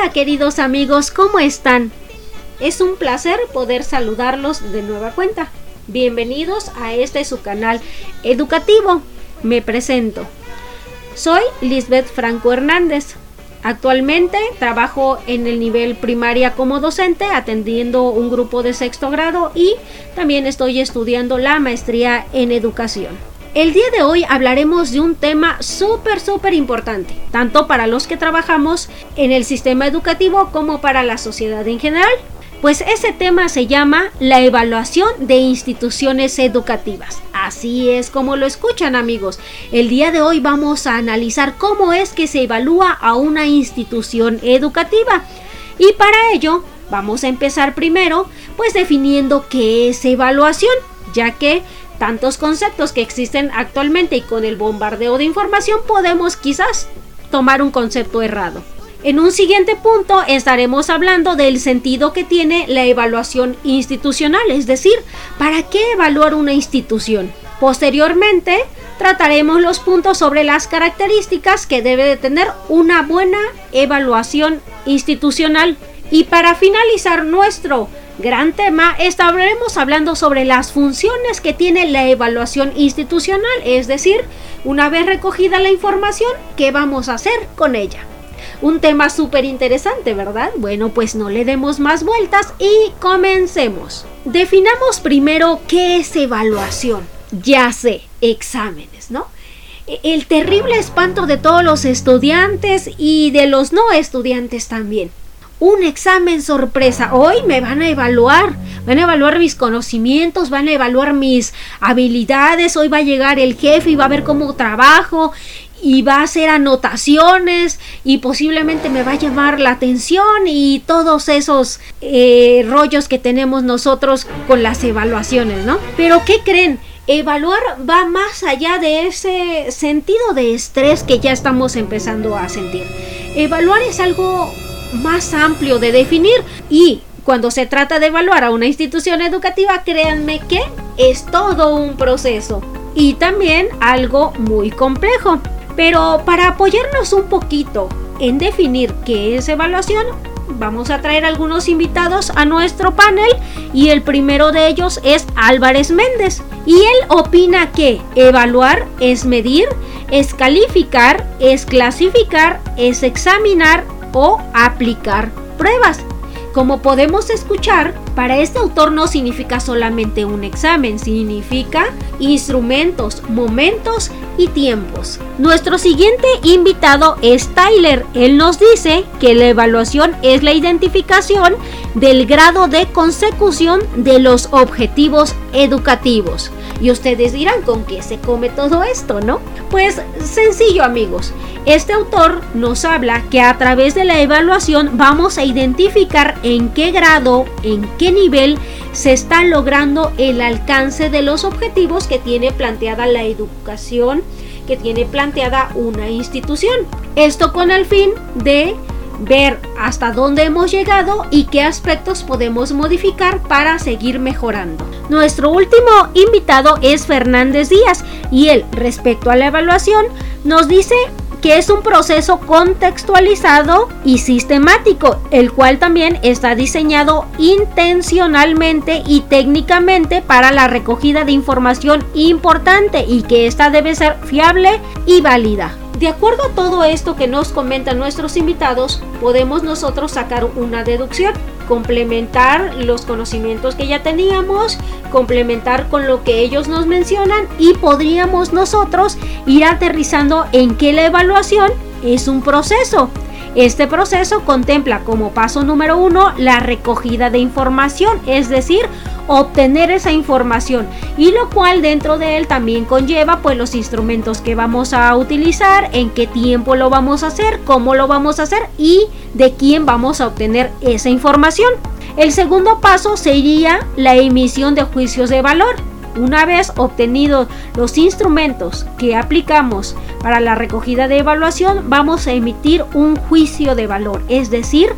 Hola queridos amigos, ¿cómo están? Es un placer poder saludarlos de nueva cuenta. Bienvenidos a este su canal educativo. Me presento. Soy Lisbeth Franco Hernández. Actualmente trabajo en el nivel primaria como docente atendiendo un grupo de sexto grado y también estoy estudiando la maestría en educación. El día de hoy hablaremos de un tema súper, súper importante, tanto para los que trabajamos en el sistema educativo como para la sociedad en general. Pues ese tema se llama la evaluación de instituciones educativas. Así es como lo escuchan amigos. El día de hoy vamos a analizar cómo es que se evalúa a una institución educativa. Y para ello vamos a empezar primero pues definiendo qué es evaluación, ya que tantos conceptos que existen actualmente y con el bombardeo de información podemos quizás tomar un concepto errado. En un siguiente punto estaremos hablando del sentido que tiene la evaluación institucional, es decir, ¿para qué evaluar una institución? Posteriormente, trataremos los puntos sobre las características que debe de tener una buena evaluación institucional. Y para finalizar nuestro gran tema, estaremos hablando sobre las funciones que tiene la evaluación institucional, es decir, una vez recogida la información, ¿qué vamos a hacer con ella? Un tema súper interesante, ¿verdad? Bueno, pues no le demos más vueltas y comencemos. Definamos primero qué es evaluación. Ya sé, exámenes, ¿no? E, el terrible espanto de todos los estudiantes y de los no estudiantes también un examen sorpresa. Hoy me van a evaluar, van a evaluar mis conocimientos, van a evaluar mis habilidades. Hoy va a llegar el jefe y va a ver cómo trabajo y va a hacer anotaciones y posiblemente me va a llamar la atención y todos esos eh, rollos que tenemos nosotros con las evaluaciones, ¿no? Pero ¿qué creen? Evaluar va más allá de ese sentido de estrés que ya estamos empezando a sentir. Evaluar es algo más amplio de definir y cuando se trata de evaluar a una institución educativa, créanme que es todo un proceso y también algo muy complejo. Pero para apoyarnos un poquito en definir qué es evaluación, vamos a traer algunos invitados a nuestro panel y el primero de ellos es Álvarez Méndez. Y él opina que evaluar es medir, es calificar, es clasificar, es examinar, o aplicar pruebas. Como podemos escuchar, para este autor no significa solamente un examen, significa instrumentos, momentos y tiempos. Nuestro siguiente invitado es Tyler. Él nos dice que la evaluación es la identificación del grado de consecución de los objetivos educativos. Y ustedes dirán, ¿con qué se come todo esto, no? Pues sencillo amigos. Este autor nos habla que a través de la evaluación vamos a identificar en qué grado, en qué nivel se está logrando el alcance de los objetivos que tiene planteada la educación, que tiene planteada una institución. Esto con el fin de ver hasta dónde hemos llegado y qué aspectos podemos modificar para seguir mejorando. Nuestro último invitado es Fernández Díaz y él, respecto a la evaluación, nos dice que es un proceso contextualizado y sistemático, el cual también está diseñado intencionalmente y técnicamente para la recogida de información importante y que ésta debe ser fiable y válida. De acuerdo a todo esto que nos comentan nuestros invitados, podemos nosotros sacar una deducción, complementar los conocimientos que ya teníamos, complementar con lo que ellos nos mencionan y podríamos nosotros ir aterrizando en que la evaluación es un proceso. Este proceso contempla como paso número uno la recogida de información, es decir, obtener esa información y lo cual dentro de él también conlleva pues los instrumentos que vamos a utilizar, en qué tiempo lo vamos a hacer, cómo lo vamos a hacer y de quién vamos a obtener esa información. El segundo paso sería la emisión de juicios de valor. Una vez obtenidos los instrumentos que aplicamos para la recogida de evaluación, vamos a emitir un juicio de valor, es decir,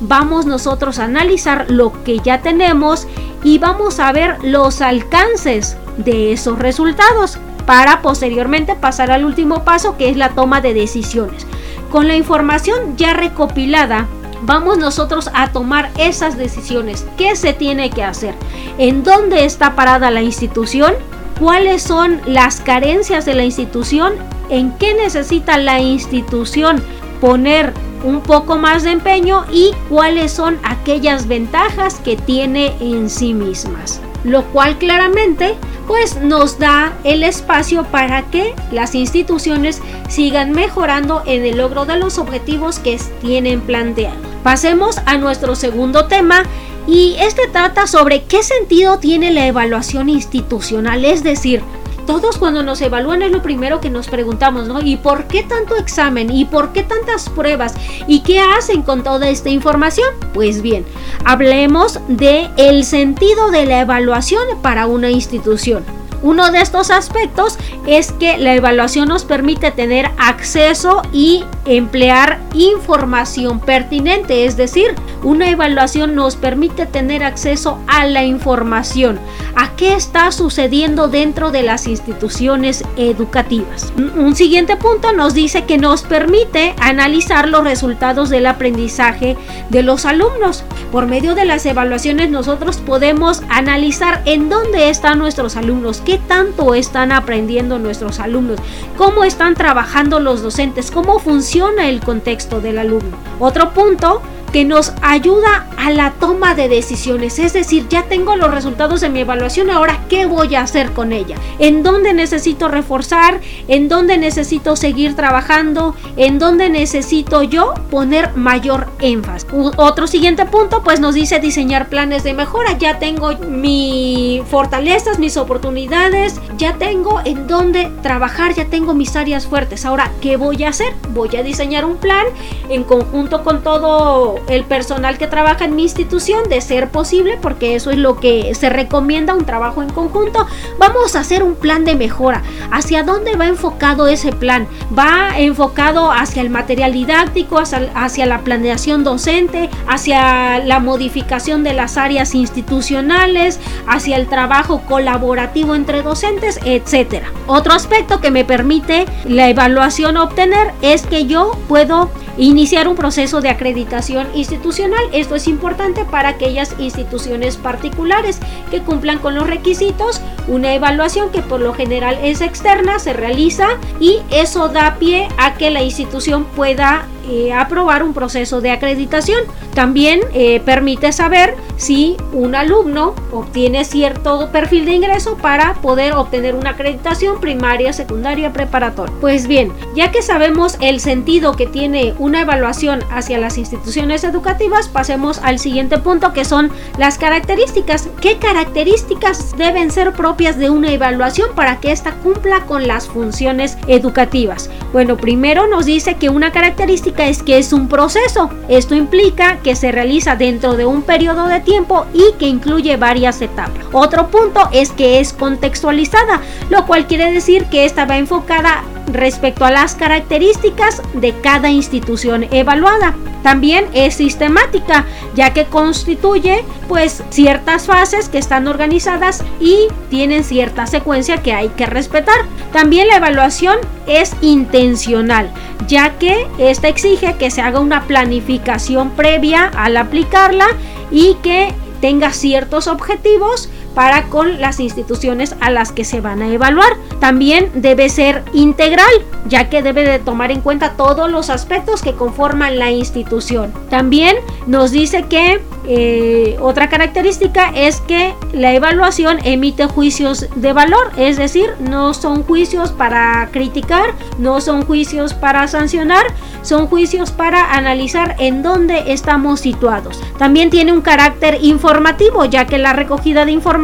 vamos nosotros a analizar lo que ya tenemos y vamos a ver los alcances de esos resultados para posteriormente pasar al último paso que es la toma de decisiones. Con la información ya recopilada, vamos nosotros a tomar esas decisiones. ¿Qué se tiene que hacer? ¿En dónde está parada la institución? ¿Cuáles son las carencias de la institución? ¿En qué necesita la institución poner un poco más de empeño y cuáles son aquellas ventajas que tiene en sí mismas. Lo cual claramente pues nos da el espacio para que las instituciones sigan mejorando en el logro de los objetivos que tienen planteado. Pasemos a nuestro segundo tema y este trata sobre qué sentido tiene la evaluación institucional, es decir, todos cuando nos evalúan es lo primero que nos preguntamos, ¿no? ¿Y por qué tanto examen? ¿Y por qué tantas pruebas? ¿Y qué hacen con toda esta información? Pues bien, hablemos de el sentido de la evaluación para una institución. Uno de estos aspectos es que la evaluación nos permite tener acceso y emplear información pertinente, es decir, una evaluación nos permite tener acceso a la información, a qué está sucediendo dentro de las instituciones educativas. Un siguiente punto nos dice que nos permite analizar los resultados del aprendizaje de los alumnos. Por medio de las evaluaciones nosotros podemos analizar en dónde están nuestros alumnos, qué tanto están aprendiendo nuestros alumnos, cómo están trabajando los docentes, cómo funciona el contexto del alumno. Otro punto que nos ayuda a la toma de decisiones. Es decir, ya tengo los resultados de mi evaluación, ahora qué voy a hacer con ella. En dónde necesito reforzar, en dónde necesito seguir trabajando, en dónde necesito yo poner mayor énfasis. otro siguiente punto, pues nos dice diseñar planes de mejora. Ya tengo mis fortalezas, mis oportunidades, ya tengo en dónde trabajar, ya tengo mis áreas fuertes. Ahora, ¿qué voy a hacer? Voy a diseñar un plan en conjunto con todo el personal que trabaja en mi institución, de ser posible, porque eso es lo que se recomienda, un trabajo en conjunto, vamos a hacer un plan de mejora. ¿Hacia dónde va enfocado ese plan? Va enfocado hacia el material didáctico, hacia, la planeación docente, hacia la modificación de las áreas institucionales, hacia el trabajo colaborativo entre docentes, etcétera. Otro aspecto que me permite la evaluación obtener es que yo puedo iniciar un proceso de acreditación institucional. Esto es importante para aquellas instituciones particulares que cumplan con los requisitos. Una evaluación que por lo general es externa se realiza y eso da pie a que la institución pueda eh, aprobar un proceso de acreditación. También eh, permite saber si un alumno obtiene cierto perfil de ingreso para poder obtener una acreditación primaria, secundaria, preparatoria. Pues bien, ya que sabemos el sentido que tiene una evaluación hacia las instituciones educativas, pasemos al siguiente punto que son las características. ¿Qué características deben ser propias de una evaluación para que ésta cumpla con las funciones educativas? Bueno, primero nos dice que una característica es que es un proceso. Esto implica que se realiza dentro de un periodo de tiempo y que incluye varias etapas. Otro punto es que es contextualizada, lo cual quiere decir que esta va enfocada respecto a las características de cada institución evaluada. También es sistemática, ya que constituye pues ciertas fases que están organizadas y tienen cierta secuencia que hay que respetar. También la evaluación es intencional, ya que esta exige que se haga una planificación previa al aplicarla y que tenga ciertos objetivos para con las instituciones a las que se van a evaluar. También debe ser integral, ya que debe de tomar en cuenta todos los aspectos que conforman la institución. También nos dice que eh, otra característica es que la evaluación emite juicios de valor, es decir, no son juicios para criticar, no son juicios para sancionar, son juicios para analizar en dónde estamos situados. También tiene un carácter informativo, ya que la recogida de información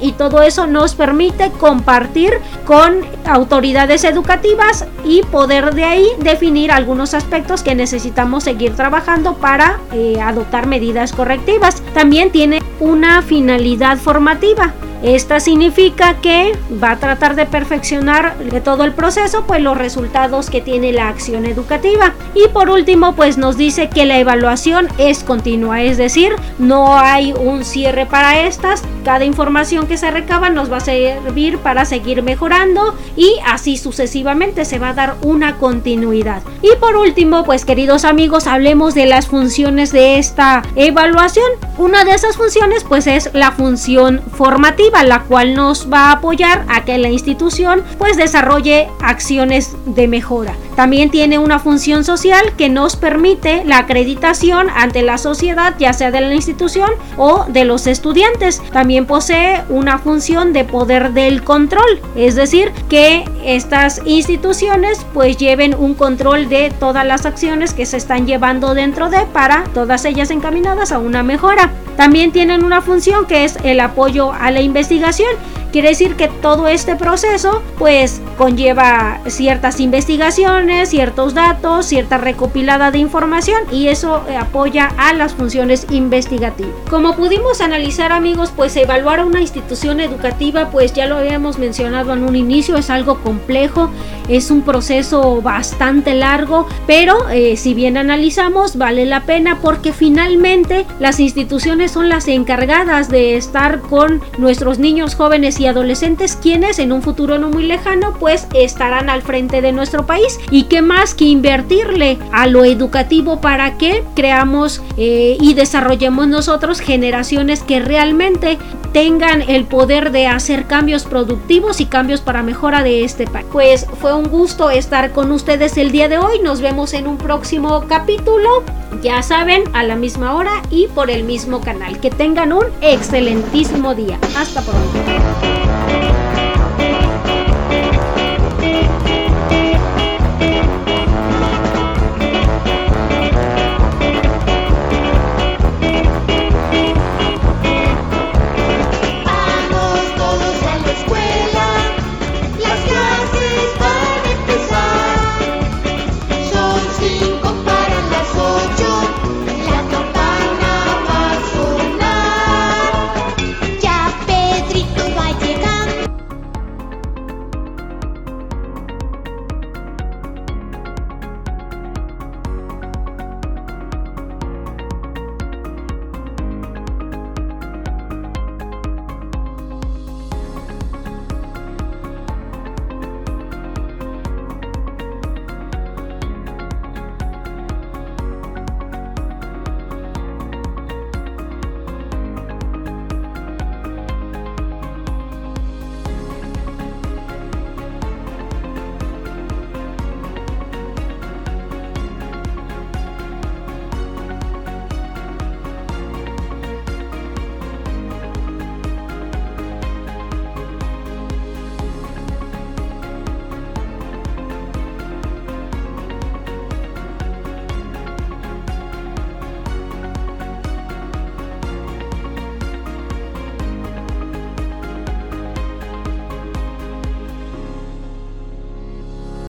y todo eso nos permite compartir con autoridades educativas y poder de ahí definir algunos aspectos que necesitamos seguir trabajando para eh, adoptar medidas correctas también tiene una finalidad formativa Esta significa que va a tratar de perfeccionar de todo el proceso, pues los resultados que tiene la acción educativa. Y por último, pues nos dice que la evaluación es continua, es decir, no hay un cierre para estas. Cada información que se recaba nos va a servir para seguir mejorando y así sucesivamente se va a dar una continuidad. Y por último, pues queridos amigos, hablemos de las funciones de esta evaluación. Una de esas funciones pues es la función formativa, la cual nos va a apoyar a que la institución pues desarrolle acciones de mejora. También tiene una función social que nos permite la acreditación ante la sociedad, ya sea de la institución o de los estudiantes. También posee una función de poder del control, es decir, que estas instituciones pues lleven un control de todas las acciones que se están llevando dentro de para todas ellas encaminadas a una mejora. También tienen una función que es el apoyo a la investigación investigación. Quiere decir que todo este proceso pues conlleva ciertas investigaciones, ciertos datos, cierta recopilada de información y eso apoya a las funciones investigativas. Como pudimos analizar amigos, pues evaluar a una institución educativa pues ya lo habíamos mencionado en un inicio, es algo complejo, es un proceso bastante largo, pero eh, si bien analizamos vale la pena porque finalmente las instituciones son las encargadas de estar con nuestros niños jóvenes adolescentes quienes en un futuro no muy lejano pues estarán al frente de nuestro país y qué más que invertirle a lo educativo para que creamos eh, y desarrollemos nosotros generaciones que realmente tengan el poder de hacer cambios productivos y cambios para mejora de este país. Pues fue un gusto estar con ustedes el día de hoy. Nos vemos en un próximo capítulo. Ya saben, a la misma hora y por el mismo canal. Que tengan un excelentísimo día. Hasta pronto.